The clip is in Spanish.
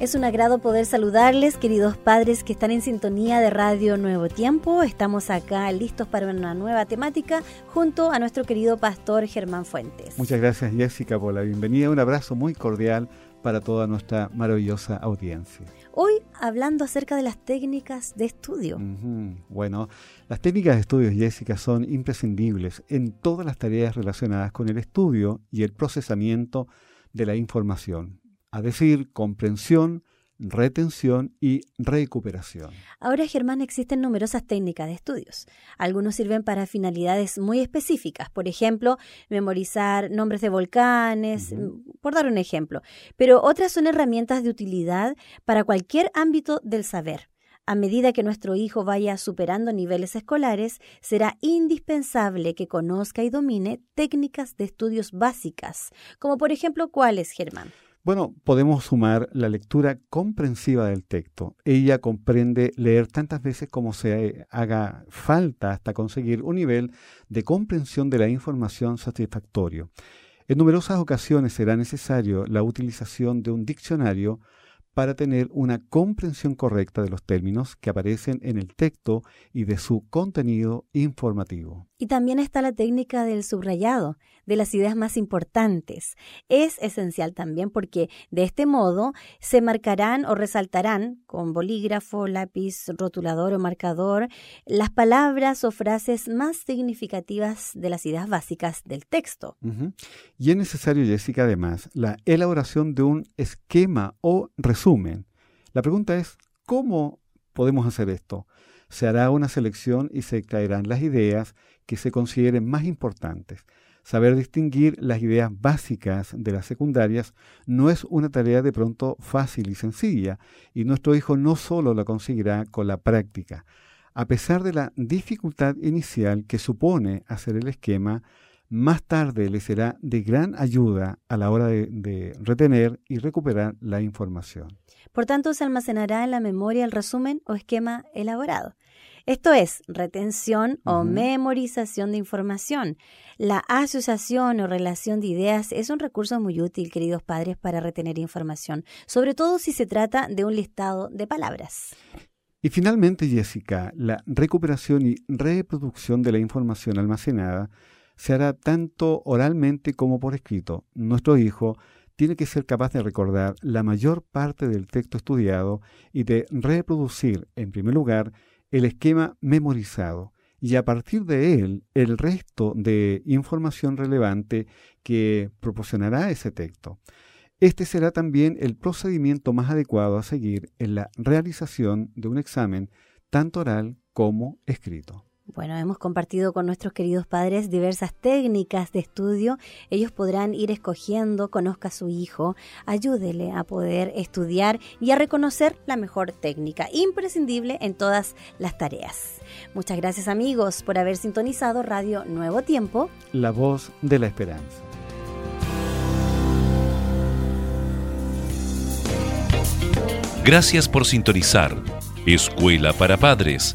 Es un agrado poder saludarles, queridos padres que están en sintonía de Radio Nuevo Tiempo. Estamos acá listos para una nueva temática junto a nuestro querido pastor Germán Fuentes. Muchas gracias Jessica por la bienvenida. Un abrazo muy cordial para toda nuestra maravillosa audiencia. Hoy hablando acerca de las técnicas de estudio. Bueno, las técnicas de estudio, Jessica, son imprescindibles en todas las tareas relacionadas con el estudio y el procesamiento de la información a decir, comprensión, retención y recuperación. Ahora, Germán, existen numerosas técnicas de estudios. Algunos sirven para finalidades muy específicas, por ejemplo, memorizar nombres de volcanes, por dar un ejemplo, pero otras son herramientas de utilidad para cualquier ámbito del saber. A medida que nuestro hijo vaya superando niveles escolares, será indispensable que conozca y domine técnicas de estudios básicas, como por ejemplo, ¿cuáles, Germán? Bueno, podemos sumar la lectura comprensiva del texto. Ella comprende leer tantas veces como se haga falta hasta conseguir un nivel de comprensión de la información satisfactorio. En numerosas ocasiones será necesario la utilización de un diccionario para tener una comprensión correcta de los términos que aparecen en el texto y de su contenido informativo. Y también está la técnica del subrayado, de las ideas más importantes. Es esencial también porque de este modo se marcarán o resaltarán con bolígrafo, lápiz, rotulador o marcador las palabras o frases más significativas de las ideas básicas del texto. Y es necesario, Jessica, además, la elaboración de un esquema o resumen. La pregunta es, ¿cómo podemos hacer esto? Se hará una selección y se extraerán las ideas que se consideren más importantes. Saber distinguir las ideas básicas de las secundarias no es una tarea de pronto fácil y sencilla, y nuestro hijo no solo la conseguirá con la práctica. A pesar de la dificultad inicial que supone hacer el esquema, más tarde le será de gran ayuda a la hora de, de, retener y recuperar la información. Por tanto, se almacenará en la memoria el resumen o esquema elaborado. Esto es retención o memorización de información. La asociación o relación de ideas es un recurso muy útil, queridos padres, para retener información, sobre todo si se trata de un listado de palabras. Y finalmente, Jessica, la recuperación y reproducción de la información almacenada se hará tanto oralmente como por escrito. Nuestro hijo tiene que ser capaz de recordar la mayor parte del texto estudiado y de reproducir, en primer lugar, el esquema memorizado y a partir de él el resto de información relevante que proporcionará ese texto. Este será también el procedimiento más adecuado a seguir en la realización de un examen tanto oral como escrito. Bueno, hemos compartido con nuestros queridos padres diversas técnicas de estudio. Ellos podrán ir escogiendo, conozca a su hijo, ayúdele a poder estudiar y a reconocer la mejor técnica, imprescindible en todas las tareas. Muchas gracias amigos por haber sintonizado Radio Nuevo Tiempo. La voz de la esperanza. Gracias por sintonizar. Escuela para Padres